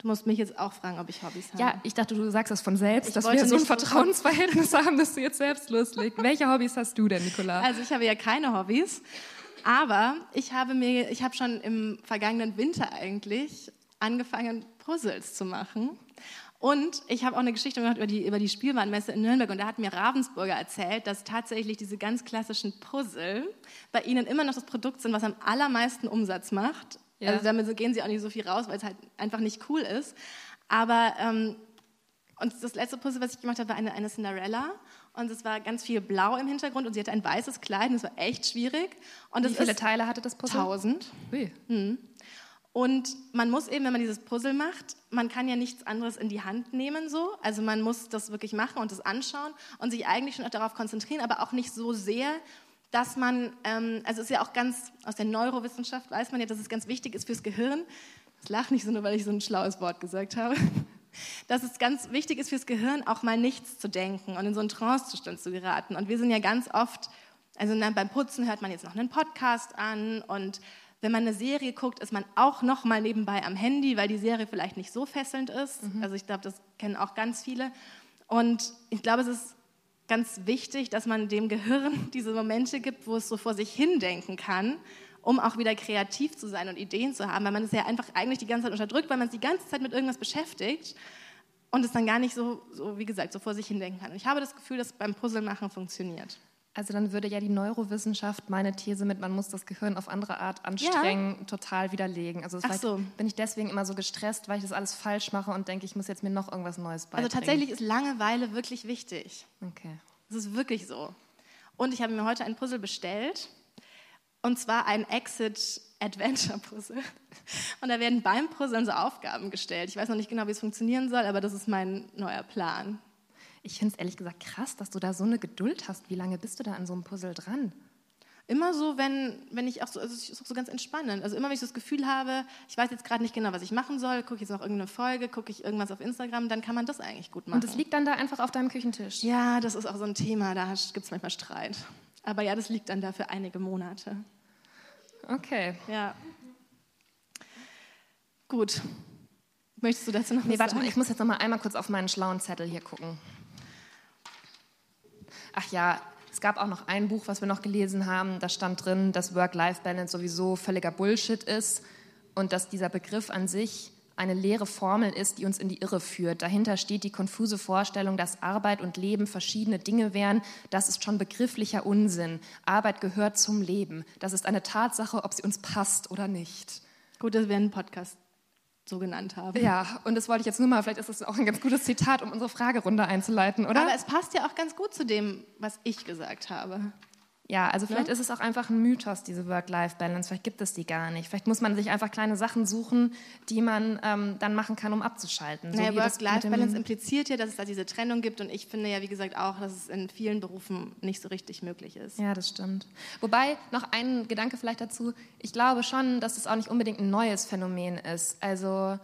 Du musst mich jetzt auch fragen, ob ich Hobbys habe. Ja, ich dachte, du sagst das von selbst, ich dass wir so ein Vertrauensverhältnis haben, dass du jetzt selbst loslegst. Welche Hobbys hast du denn, Nicola? Also ich habe ja keine Hobbys, aber ich habe mir, ich habe schon im vergangenen Winter eigentlich angefangen, Puzzles zu machen. Und ich habe auch eine Geschichte gemacht über die, über die Spielwarenmesse in Nürnberg und da hat mir Ravensburger erzählt, dass tatsächlich diese ganz klassischen Puzzle bei ihnen immer noch das Produkt sind, was am allermeisten Umsatz macht ja. Also damit gehen sie auch nicht so viel raus, weil es halt einfach nicht cool ist. Aber ähm, und das letzte Puzzle, was ich gemacht habe, war eine, eine Cinderella. Und es war ganz viel blau im Hintergrund und sie hatte ein weißes Kleid und es war echt schwierig. Und Wie viele Teile hatte das Puzzle? Tausend. Mhm. Und man muss eben, wenn man dieses Puzzle macht, man kann ja nichts anderes in die Hand nehmen so. Also man muss das wirklich machen und das anschauen und sich eigentlich schon auch darauf konzentrieren, aber auch nicht so sehr, dass man, ähm, also ist ja auch ganz aus der Neurowissenschaft weiß man ja, dass es ganz wichtig ist fürs Gehirn, lach nicht so nur, weil ich so ein schlaues Wort gesagt habe. Dass es ganz wichtig ist fürs Gehirn, auch mal nichts zu denken und in so einen Trancezustand zu geraten. Und wir sind ja ganz oft, also beim Putzen hört man jetzt noch einen Podcast an und wenn man eine Serie guckt, ist man auch noch mal nebenbei am Handy, weil die Serie vielleicht nicht so fesselnd ist. Mhm. Also ich glaube, das kennen auch ganz viele. Und ich glaube, es ist ganz wichtig, dass man dem Gehirn diese Momente gibt, wo es so vor sich hindenken kann, um auch wieder kreativ zu sein und Ideen zu haben, weil man es ja einfach eigentlich die ganze Zeit unterdrückt, weil man es die ganze Zeit mit irgendwas beschäftigt und es dann gar nicht so, so wie gesagt, so vor sich hindenken kann. Und ich habe das Gefühl, dass beim Puzzlemachen funktioniert. Also dann würde ja die Neurowissenschaft meine These mit, man muss das Gehirn auf andere Art anstrengen, ja. total widerlegen. Also so. bin ich deswegen immer so gestresst, weil ich das alles falsch mache und denke, ich muss jetzt mir noch irgendwas Neues beibringen. Also tatsächlich ist Langeweile wirklich wichtig. Okay. Das ist wirklich so. Und ich habe mir heute ein Puzzle bestellt. Und zwar ein Exit-Adventure-Puzzle. Und da werden beim Puzzeln so Aufgaben gestellt. Ich weiß noch nicht genau, wie es funktionieren soll, aber das ist mein neuer Plan. Ich finde es ehrlich gesagt krass, dass du da so eine Geduld hast. Wie lange bist du da an so einem Puzzle dran? Immer so, wenn, wenn ich auch so, also ist auch so ganz entspannend. Also immer, wenn ich so das Gefühl habe, ich weiß jetzt gerade nicht genau, was ich machen soll, gucke ich jetzt noch irgendeine Folge, gucke ich irgendwas auf Instagram, dann kann man das eigentlich gut machen. Und das liegt dann da einfach auf deinem Küchentisch? Ja, das ist auch so ein Thema, da gibt es manchmal Streit. Aber ja, das liegt dann da für einige Monate. Okay. Ja. Gut. Möchtest du dazu noch nee, was warte sagen? Mal, ich muss jetzt noch mal einmal kurz auf meinen schlauen Zettel hier gucken. Ach ja, es gab auch noch ein Buch, was wir noch gelesen haben. Da stand drin, dass Work-Life-Balance sowieso völliger Bullshit ist und dass dieser Begriff an sich eine leere Formel ist, die uns in die Irre führt. Dahinter steht die konfuse Vorstellung, dass Arbeit und Leben verschiedene Dinge wären. Das ist schon begrifflicher Unsinn. Arbeit gehört zum Leben. Das ist eine Tatsache, ob sie uns passt oder nicht. Gut, dass wir einen Podcast so genannt haben. Ja, und das wollte ich jetzt nur mal, vielleicht ist das auch ein ganz gutes Zitat, um unsere Fragerunde einzuleiten, oder? Aber es passt ja auch ganz gut zu dem, was ich gesagt habe. Ja, also vielleicht ja? ist es auch einfach ein Mythos, diese Work-Life-Balance. Vielleicht gibt es die gar nicht. Vielleicht muss man sich einfach kleine Sachen suchen, die man ähm, dann machen kann, um abzuschalten. Naja, so Work-Life-Balance impliziert ja, dass es da diese Trennung gibt. Und ich finde ja, wie gesagt, auch, dass es in vielen Berufen nicht so richtig möglich ist. Ja, das stimmt. Wobei, noch ein Gedanke vielleicht dazu. Ich glaube schon, dass es auch nicht unbedingt ein neues Phänomen ist. Also,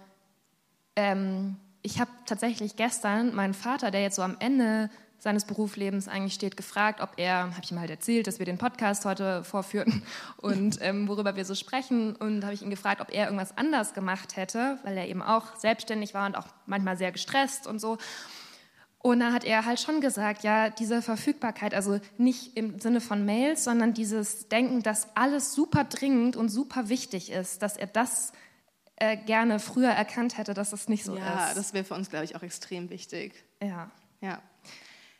ähm, ich habe tatsächlich gestern meinen Vater, der jetzt so am Ende seines Berufslebens eigentlich steht, gefragt, ob er, habe ich ihm halt erzählt, dass wir den Podcast heute vorführen und ähm, worüber wir so sprechen. Und habe ich ihn gefragt, ob er irgendwas anders gemacht hätte, weil er eben auch selbstständig war und auch manchmal sehr gestresst und so. Und da hat er halt schon gesagt, ja, diese Verfügbarkeit, also nicht im Sinne von Mails, sondern dieses Denken, dass alles super dringend und super wichtig ist, dass er das äh, gerne früher erkannt hätte, dass es nicht so ja, ist. Ja, das wäre für uns, glaube ich, auch extrem wichtig. Ja. Ja.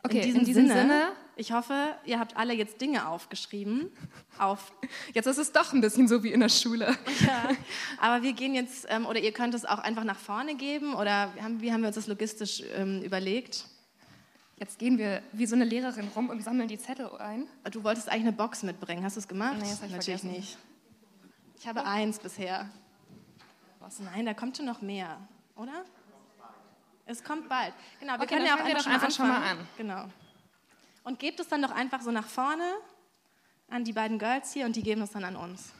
Okay, in diesem, in diesem Sinne, Sinne, ich hoffe, ihr habt alle jetzt Dinge aufgeschrieben. Auf jetzt ist es doch ein bisschen so wie in der Schule. Ja, aber wir gehen jetzt, ähm, oder ihr könnt es auch einfach nach vorne geben, oder wie haben, wir uns das logistisch ähm, überlegt? Jetzt gehen wir wie so eine Lehrerin rum und sammeln die Zettel ein. Du wolltest eigentlich eine Box mitbringen. Hast du es gemacht? Nee, das habe ich Natürlich vergessen. nicht. Ich habe eins bisher. Was? Nein, da kommt schon noch mehr, oder? Es kommt bald. Genau, wir okay, können ja auch einfach, schon, einfach schon mal an. Genau. Und gebt es dann doch einfach so nach vorne an die beiden Girls hier und die geben es dann an uns.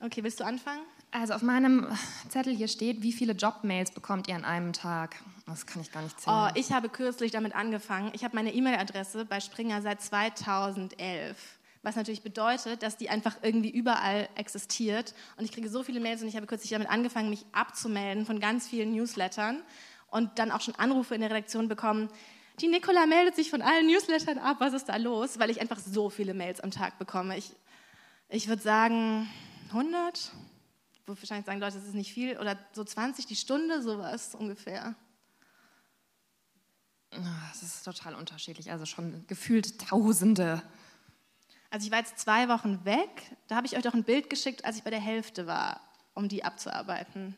Okay, willst du anfangen? Also auf meinem Zettel hier steht, wie viele Jobmails bekommt ihr an einem Tag? Das kann ich gar nicht zählen. Oh, ich habe kürzlich damit angefangen. Ich habe meine E-Mail-Adresse bei Springer seit 2011. Was natürlich bedeutet, dass die einfach irgendwie überall existiert. Und ich kriege so viele Mails und ich habe kürzlich damit angefangen, mich abzumelden von ganz vielen Newslettern und dann auch schon Anrufe in der Redaktion bekommen. Die Nicola meldet sich von allen Newslettern ab, was ist da los? Weil ich einfach so viele Mails am Tag bekomme. Ich, ich würde sagen 100, wo wahrscheinlich sagen Leute, das ist nicht viel, oder so 20 die Stunde, sowas ungefähr. Das ist total unterschiedlich, also schon gefühlt Tausende. Also ich war jetzt zwei Wochen weg, da habe ich euch doch ein Bild geschickt, als ich bei der Hälfte war, um die abzuarbeiten.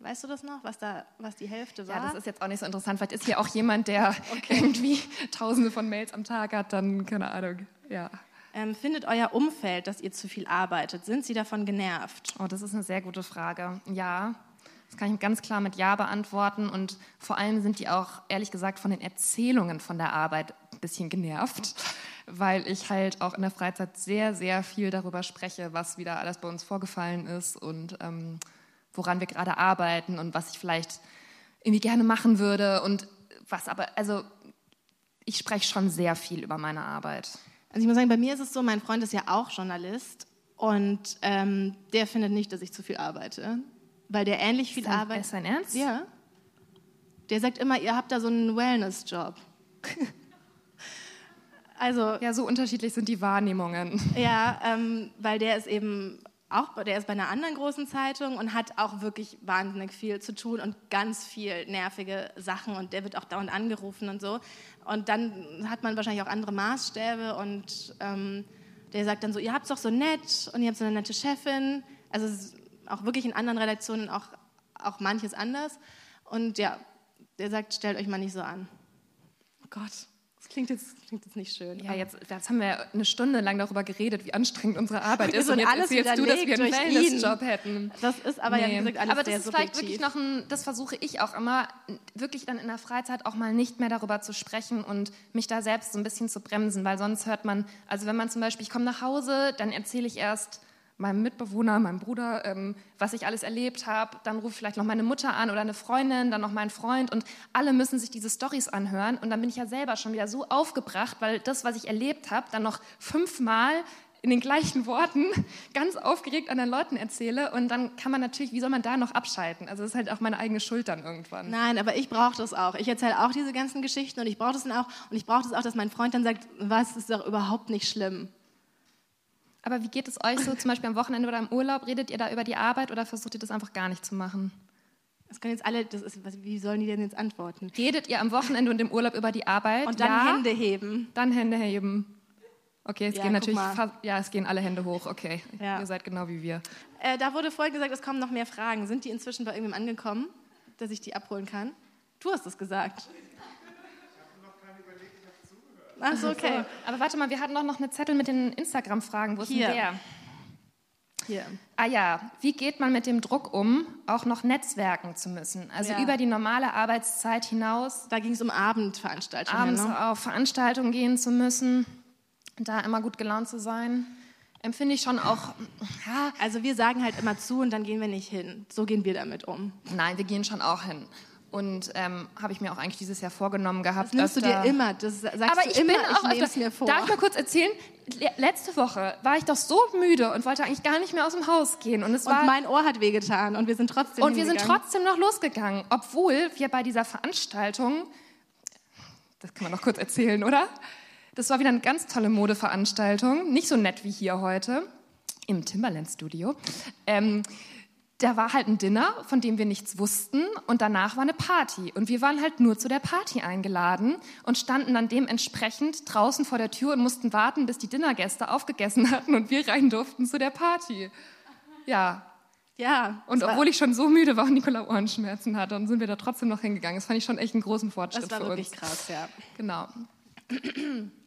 Weißt du das noch, was, da, was die Hälfte war? Ja, das ist jetzt auch nicht so interessant. Vielleicht ist hier auch jemand, der okay. irgendwie tausende von Mails am Tag hat, dann keine Ahnung. Ja. Ähm, findet euer Umfeld, dass ihr zu viel arbeitet? Sind sie davon genervt? Oh, das ist eine sehr gute Frage. Ja, das kann ich ganz klar mit Ja beantworten. Und vor allem sind die auch, ehrlich gesagt, von den Erzählungen von der Arbeit ein bisschen genervt, weil ich halt auch in der Freizeit sehr, sehr viel darüber spreche, was wieder alles bei uns vorgefallen ist und ähm, woran wir gerade arbeiten und was ich vielleicht irgendwie gerne machen würde und was aber, also ich spreche schon sehr viel über meine Arbeit. Also ich muss sagen, bei mir ist es so, mein Freund ist ja auch Journalist und ähm, der findet nicht, dass ich zu viel arbeite, weil der ähnlich viel arbeitet. Ist dein Ernst? Ja. Der sagt immer, ihr habt da so einen Wellness-Job. also Ja, so unterschiedlich sind die Wahrnehmungen. ja, ähm, weil der ist eben auch, der ist bei einer anderen großen Zeitung und hat auch wirklich wahnsinnig viel zu tun und ganz viel nervige Sachen und der wird auch dauernd angerufen und so. Und dann hat man wahrscheinlich auch andere Maßstäbe und ähm, der sagt dann so, ihr habt es doch so nett und ihr habt so eine nette Chefin. Also auch wirklich in anderen Redaktionen auch, auch manches anders. Und ja, der sagt, stellt euch mal nicht so an. Oh Gott, das klingt jetzt, klingt jetzt nicht schön. Ja, jetzt, jetzt haben wir eine Stunde lang darüber geredet, wie anstrengend unsere Arbeit ist. Und jetzt alles erzählst du, dass wir einen Wellnessjob hätten. Das ist aber ja, wie gesagt, alles aber das ist vielleicht subjektiv. wirklich noch ein, das versuche ich auch immer, wirklich dann in der Freizeit auch mal nicht mehr darüber zu sprechen und mich da selbst so ein bisschen zu bremsen, weil sonst hört man, also wenn man zum Beispiel, ich komme nach Hause, dann erzähle ich erst meinem Mitbewohner, meinem Bruder, ähm, was ich alles erlebt habe. Dann rufe ich vielleicht noch meine Mutter an oder eine Freundin, dann noch meinen Freund und alle müssen sich diese Stories anhören und dann bin ich ja selber schon wieder so aufgebracht, weil das, was ich erlebt habe, dann noch fünfmal in den gleichen Worten ganz aufgeregt anderen Leuten erzähle und dann kann man natürlich, wie soll man da noch abschalten? Also das ist halt auch meine eigene Schuld dann irgendwann. Nein, aber ich brauche das auch. Ich erzähle auch diese ganzen Geschichten und ich brauche das dann auch. Und ich brauche das auch, dass mein Freund dann sagt, was ist doch überhaupt nicht schlimm. Aber wie geht es euch so zum Beispiel am Wochenende oder im Urlaub? Redet ihr da über die Arbeit oder versucht ihr das einfach gar nicht zu machen? Das können jetzt alle, das ist, wie sollen die denn jetzt antworten? Redet ihr am Wochenende und im Urlaub über die Arbeit? Und dann ja? Hände heben. Dann Hände heben. Okay, es Ja, gehen natürlich ja, es gehen alle Hände hoch. Okay, Ja. ihr seid genau wie wir. Äh, da wurde vorhin gesagt, es kommen noch mehr Fragen. Sind die inzwischen bei irgendwem angekommen, dass ich die abholen kann? Du hast es gesagt. Ach so, okay. Aber warte mal, wir hatten doch noch eine Zettel mit den Instagram-Fragen. Wo ist Hier. denn der? Hier. Ah ja, wie geht man mit dem Druck um, auch noch netzwerken zu müssen? Also Ja. über die normale Arbeitszeit hinaus, Da ging es um Abendveranstaltungen. abends ne? auf Veranstaltungen gehen zu müssen, da immer gut gelaunt zu sein, empfinde ich schon auch, ja, Also wir sagen halt immer zu und dann gehen wir nicht hin. So gehen wir damit um. nein, wir gehen schon auch hin. Und ähm, habe ich mir auch eigentlich dieses Jahr vorgenommen gehabt. Das nimmst du öfter- dir immer. Das sagst Aber du ich immer, bin auch ich öfter- mir vor. Darf ich mal kurz erzählen? Le letzte Woche war ich doch so müde und wollte eigentlich gar nicht mehr aus dem Haus gehen. Und es war und mein Ohr hat wehgetan und wir sind trotzdem und wir sind trotzdem noch losgegangen, obwohl wir bei dieser Veranstaltung, das kann man noch kurz erzählen, oder? Das war wieder eine ganz tolle Modeveranstaltung, nicht so nett wie hier heute im Timberland Studio. Ähm, da war halt ein Dinner, von dem wir nichts wussten und danach war eine Party und wir waren halt nur zu der Party eingeladen und standen dann dementsprechend draußen vor der Tür und mussten warten, bis die Dinnergäste aufgegessen hatten und wir rein durften zu der Party. Ja, Ja. und obwohl ich schon so müde war und Nicola Ohrenschmerzen hatte, dann sind wir da trotzdem noch hingegangen. Das fand ich schon echt einen großen Fortschritt Das war für wirklich uns. krass, ja. Genau.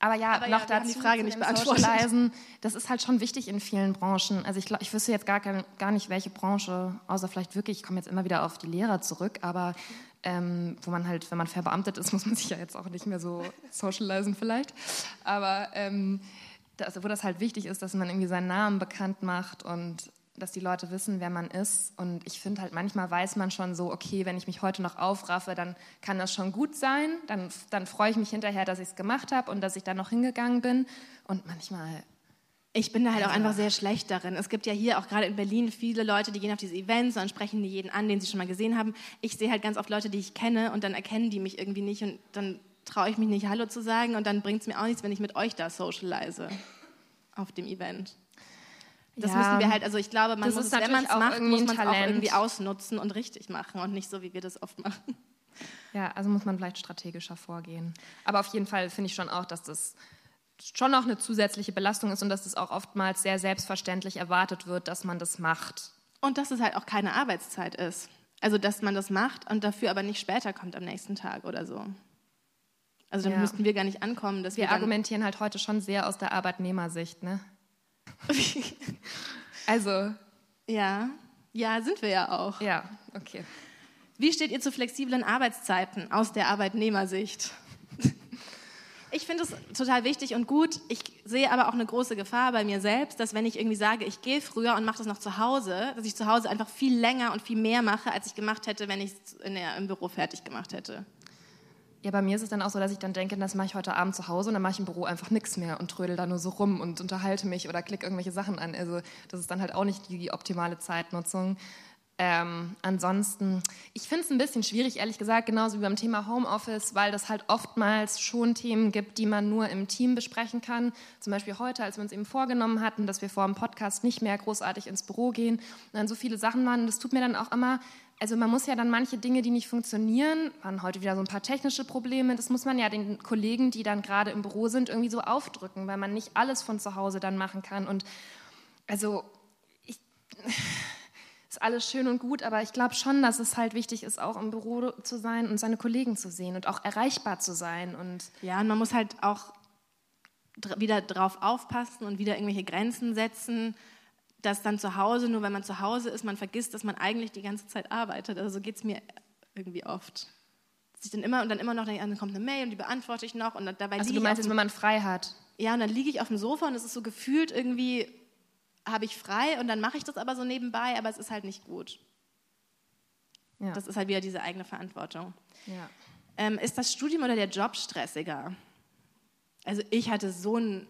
Aber ja, Aber ja, noch haben dazu die Frage nicht beantwortet. Socialisen, das ist halt schon wichtig in vielen Branchen. Also ich, ich wüsste jetzt gar, kein, gar nicht, welche Branche, außer vielleicht wirklich, ich komme jetzt immer wieder auf die Lehrer zurück, aber ähm, wo man halt, wenn man verbeamtet ist, muss man sich ja jetzt auch nicht mehr so socialisen vielleicht. Aber ähm, das, wo das halt wichtig ist, dass man irgendwie seinen Namen bekannt macht und dass die Leute wissen, wer man ist. Und ich finde halt, manchmal weiß man schon so, okay, wenn ich mich heute noch aufraffe, dann kann das schon gut sein. Dann, dann freue ich mich hinterher, dass ich es gemacht habe und dass ich da noch hingegangen bin. Und manchmal, Ich bin da halt auch einfach sehr schlecht darin. Es gibt ja hier auch gerade in Berlin viele Leute, die gehen auf diese Events und dann sprechen die jeden an, den sie schon mal gesehen haben. Ich sehe halt ganz oft Leute, die ich kenne und dann erkennen die mich irgendwie nicht und dann traue ich mich nicht Hallo zu sagen und dann bringt es mir auch nichts, wenn ich mit euch da socialize auf dem Event. Das Ja, müssen wir halt, also ich glaube, man das muss es, wenn man es macht, muss man es auch irgendwie ausnutzen und richtig machen und nicht so, wie wir das oft machen. ja, also muss man vielleicht strategischer vorgehen. Aber auf jeden Fall finde ich schon auch, dass das schon auch eine zusätzliche Belastung ist und dass es auch oftmals sehr selbstverständlich erwartet wird, dass man das macht. Und dass es halt auch keine Arbeitszeit ist. Also, dass man das macht und dafür aber nicht später kommt am nächsten Tag oder so. Also, dann Ja. müssten wir gar nicht ankommen, dass wir, Wir argumentieren halt heute schon sehr aus der Arbeitnehmersicht, ne? Also, Ja, ja, sind wir ja auch. ja, okay. Wie steht ihr zu flexiblen Arbeitszeiten aus der Arbeitnehmersicht? Ich finde es total wichtig und gut. Ich sehe aber auch eine große Gefahr bei mir selbst, dass wenn ich irgendwie sage, ich gehe früher und mache das noch zu Hause, dass ich zu Hause einfach viel länger und viel mehr mache, als ich gemacht hätte, wenn ich es im Büro fertig gemacht hätte. Ja, bei mir ist es dann auch so, dass ich dann denke, das mache ich heute Abend zu Hause und dann mache ich im Büro einfach nichts mehr und trödel da nur so rum und unterhalte mich oder klicke irgendwelche Sachen an. Also das ist dann halt auch nicht die optimale Zeitnutzung. Ähm, ansonsten, ich finde es ein bisschen schwierig, ehrlich gesagt, genauso wie beim Thema Homeoffice, weil das halt oftmals schon Themen gibt, die man nur im Team besprechen kann. Zum Beispiel heute, als wir uns eben vorgenommen hatten, dass wir vor dem Podcast nicht mehr großartig ins Büro gehen und dann so viele Sachen machen. Das tut mir dann auch immer, also man muss ja dann manche Dinge, die nicht funktionieren, waren heute wieder so ein paar technische Probleme, das muss man ja den Kollegen, die dann gerade im Büro sind, irgendwie so aufdrücken, weil man nicht alles von zu Hause dann machen kann. Und also ich ist alles schön und gut, aber ich glaube schon, dass es halt wichtig ist, auch im Büro zu sein und seine Kollegen zu sehen und auch erreichbar zu sein. Und ja, und man muss halt auch wieder drauf aufpassen und wieder irgendwelche Grenzen setzen, dass dann zu Hause, nur wenn man zu Hause ist, man vergisst, dass man eigentlich die ganze Zeit arbeitet. Also so geht es mir irgendwie oft. Dass ich dann immer und dann immer noch denke, dann kommt eine Mail und die beantworte ich noch und dabei Also du meinst, dem, wenn man frei hat? Ja, und dann liege ich auf dem Sofa und es ist so gefühlt irgendwie habe ich frei und dann mache ich das aber so nebenbei, aber es ist halt nicht gut. Ja. Das ist halt wieder diese eigene Verantwortung. Ja. Ähm, ist das Studium oder der Job stressiger? Also ich hatte so ein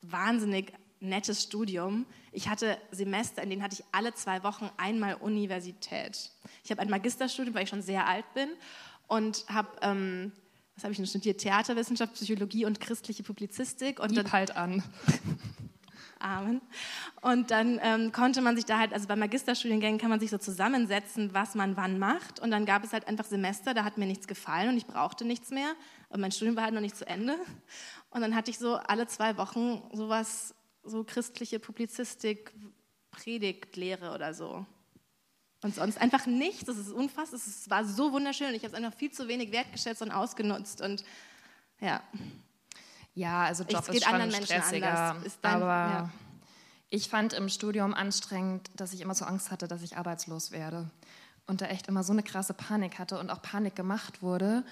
wahnsinnig nettes Studium. Ich hatte Semester, in denen hatte ich alle zwei Wochen einmal Universität. Ich habe ein Magisterstudium, weil ich schon sehr alt bin und habe ähm, was habe ich denn studiert? Theaterwissenschaft, Psychologie und christliche Publizistik. Und dann, halt an. Amen. Und dann ähm, konnte man sich da halt, also bei Magisterstudiengängen kann man sich so zusammensetzen, was man wann macht. Und dann gab es halt einfach Semester, da hat mir nichts gefallen und ich brauchte nichts mehr. Und mein Studium war halt noch nicht zu Ende. Und dann hatte ich so alle zwei Wochen sowas, so christliche Publizistik, Predigtlehre oder so. Und sonst einfach nichts. Das ist unfassbar. Es war so wunderschön. Ich habe es einfach viel zu wenig wertgeschätzt und ausgenutzt. Und ja. Ja, also Job es geht ist schon anderen Menschen stressiger. Dein, aber ja. ich fand im Studium anstrengend, dass ich immer so Angst hatte, dass ich arbeitslos werde. Und da echt immer so eine krasse Panik hatte und auch Panik gemacht wurde.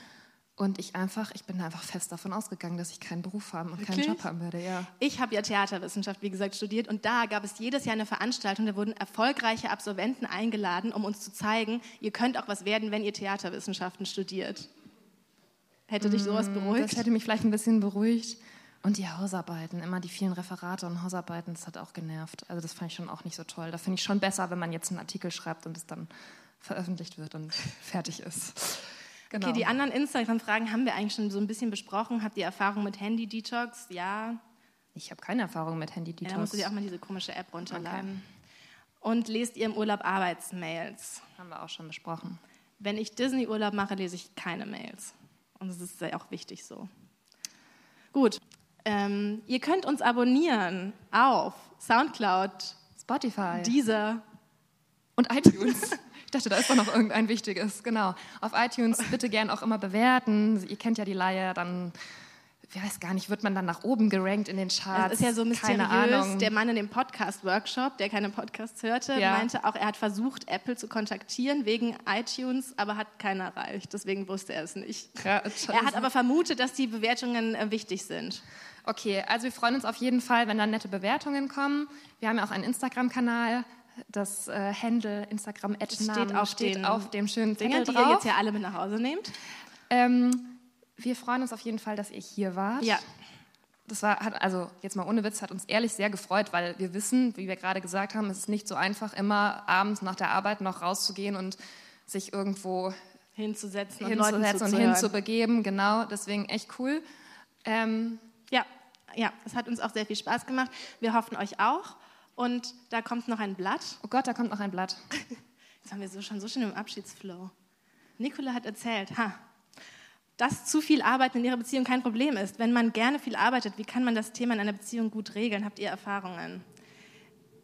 Und ich einfach, ich bin einfach fest davon ausgegangen, dass ich keinen Beruf haben und Wirklich? keinen Job haben werde. Ja. Ich habe ja Theaterwissenschaft, wie gesagt, studiert und da gab es jedes Jahr eine Veranstaltung, da wurden erfolgreiche Absolventen eingeladen, um uns zu zeigen, ihr könnt auch was werden, wenn ihr Theaterwissenschaften studiert. Hätte dich sowas mm, beruhigt? Das hätte mich vielleicht ein bisschen beruhigt. Und die Hausarbeiten, immer die vielen Referate und Hausarbeiten, das hat auch genervt. Also das fand ich schon auch nicht so toll. Da finde ich schon besser, wenn man jetzt einen Artikel schreibt und es dann veröffentlicht wird und fertig ist. Genau. Okay, die anderen Instagram-Fragen haben wir eigentlich schon so ein bisschen besprochen. Habt ihr Erfahrung mit Handy-Detox? Ja. Ich habe keine Erfahrung mit Handy-Detox. Ja, da musst du dir auch mal diese komische App runterladen. Okay. Und lest ihr im Urlaub Arbeitsmails? Haben wir auch schon besprochen. Wenn ich Disney-Urlaub mache, lese ich keine Mails. Und das ist ja auch wichtig so. Gut. Ähm, ihr könnt uns abonnieren auf Soundcloud, Spotify, Deezer und iTunes. ich dachte, da ist doch noch irgendein wichtiges. Genau. Auf iTunes bitte gern auch immer bewerten. Ihr kennt ja die Leier, dann ich weiß gar nicht, wird man dann nach oben gerankt in den Charts? Das ist ja so mysteriös. Der Mann in dem Podcast-Workshop, der keine Podcasts hörte, ja. meinte auch, er hat versucht, Apple zu kontaktieren wegen iTunes, aber hat keiner erreicht. Deswegen wusste er es nicht. Ja, er hat aber vermutet, dass die Bewertungen äh, wichtig sind. Okay, also wir freuen uns auf jeden Fall, wenn da nette Bewertungen kommen. Wir haben ja auch einen Instagram-Kanal. Das äh, Handle Instagram steht, auf, steht auf dem schönen Zettel die ihr jetzt ja alle mit nach Hause nehmt. Ähm, wir freuen uns auf jeden Fall, dass ihr hier wart. Ja. Das war, hat, also jetzt mal ohne Witz, hat uns ehrlich sehr gefreut, weil wir wissen, wie wir gerade gesagt haben, es ist nicht so einfach, immer abends nach der Arbeit noch rauszugehen und sich irgendwo hinzusetzen, hinzusetzen und, und hinzubegeben. Genau, deswegen echt cool. Ähm, ja, ja, es hat uns auch sehr viel Spaß gemacht. Wir hoffen euch auch. Und da kommt noch ein Blatt. Oh Gott, da kommt noch ein Blatt. Jetzt haben wir so, schon so schön im Abschiedsflow. Nicola hat erzählt, ha, dass zu viel Arbeiten in ihrer Beziehung kein Problem ist. Wenn man gerne viel arbeitet, wie kann man das Thema in einer Beziehung gut regeln? Habt ihr Erfahrungen?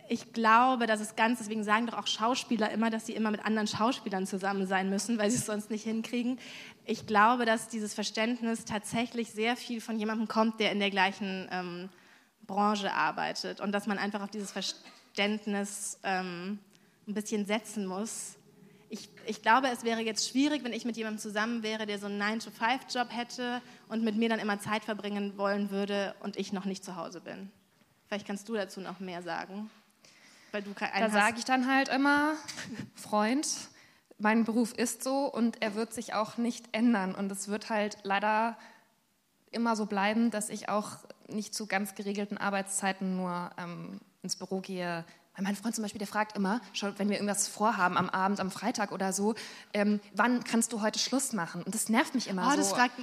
Ich glaube, dass es ganz, deswegen sagen doch auch Schauspieler immer, dass sie immer mit anderen Schauspielern zusammen sein müssen, weil sie es sonst nicht hinkriegen. Ich glaube, dass dieses Verständnis tatsächlich sehr viel von jemandem kommt, der in der gleichen ähm, Branche arbeitet und dass man einfach auf dieses Verständnis ähm, ein bisschen setzen muss ich, ich glaube, es wäre jetzt schwierig, wenn ich mit jemandem zusammen wäre, der so einen 9-to-5-Job hätte und mit mir dann immer Zeit verbringen wollen würde und ich noch nicht zu Hause bin. Vielleicht kannst du dazu noch mehr sagen. Weil du da sage ich dann halt immer, Freund, mein Beruf ist so und er wird sich auch nicht ändern. Und es wird halt leider immer so bleiben, dass ich auch nicht zu ganz geregelten Arbeitszeiten nur ähm, ins Büro gehe, weil mein Freund zum Beispiel, der fragt immer, schon, wenn wir irgendwas vorhaben am Abend, am Freitag oder so, ähm, wann kannst du heute Schluss machen? Und das nervt mich immer oh, so. Das fragt,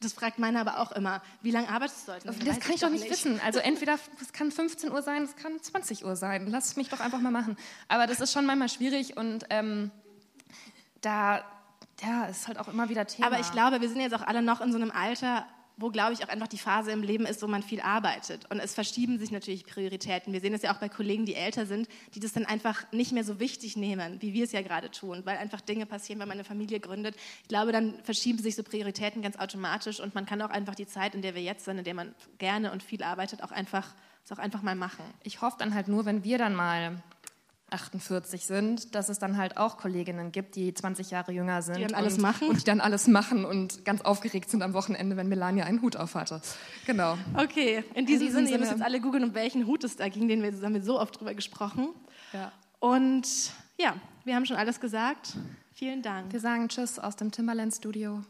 das fragt meiner aber auch immer. Wie lange arbeitest du heute? Das, das kann ich doch nicht, nicht wissen. Also entweder, es kann 15 Uhr sein, es kann 20 Uhr sein. Lass mich doch einfach mal machen. Aber das ist schon manchmal schwierig und ähm, da ja, ist halt auch immer wieder Thema. Aber ich glaube, wir sind jetzt auch alle noch in so einem Alter, wo, glaube ich, auch einfach die Phase im Leben ist, wo man viel arbeitet. Und es verschieben sich natürlich Prioritäten. Wir sehen es ja auch bei Kollegen, die älter sind, die das dann einfach nicht mehr so wichtig nehmen, wie wir es ja gerade tun, weil einfach Dinge passieren, wenn man eine Familie gründet. Ich glaube, dann verschieben sich so Prioritäten ganz automatisch und man kann auch einfach die Zeit, in der wir jetzt sind, in der man gerne und viel arbeitet, auch einfach, auch einfach mal machen. Ich hoffe dann halt nur, wenn wir dann mal 48 sind, dass es dann halt auch Kolleginnen gibt, die 20 Jahre jünger sind. Die dann alles und, machen? Und die dann alles machen und ganz aufgeregt sind am Wochenende, wenn Melania einen Hut auf hatte. Genau. Okay, in diesem, in diesem Sinne, ihr müsst jetzt alle googeln, um welchen Hut es da ging, den wir zusammen so oft drüber gesprochen. Ja. Und ja, wir haben schon alles gesagt. Vielen Dank. Wir sagen Tschüss aus dem Timberland Studio.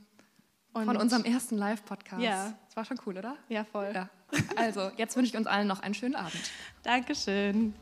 Und von unserem ersten Live-Podcast. Ja. Das war schon cool, oder? Ja, voll. Ja. Also, jetzt wünsche ich uns allen noch einen schönen Abend. Dankeschön.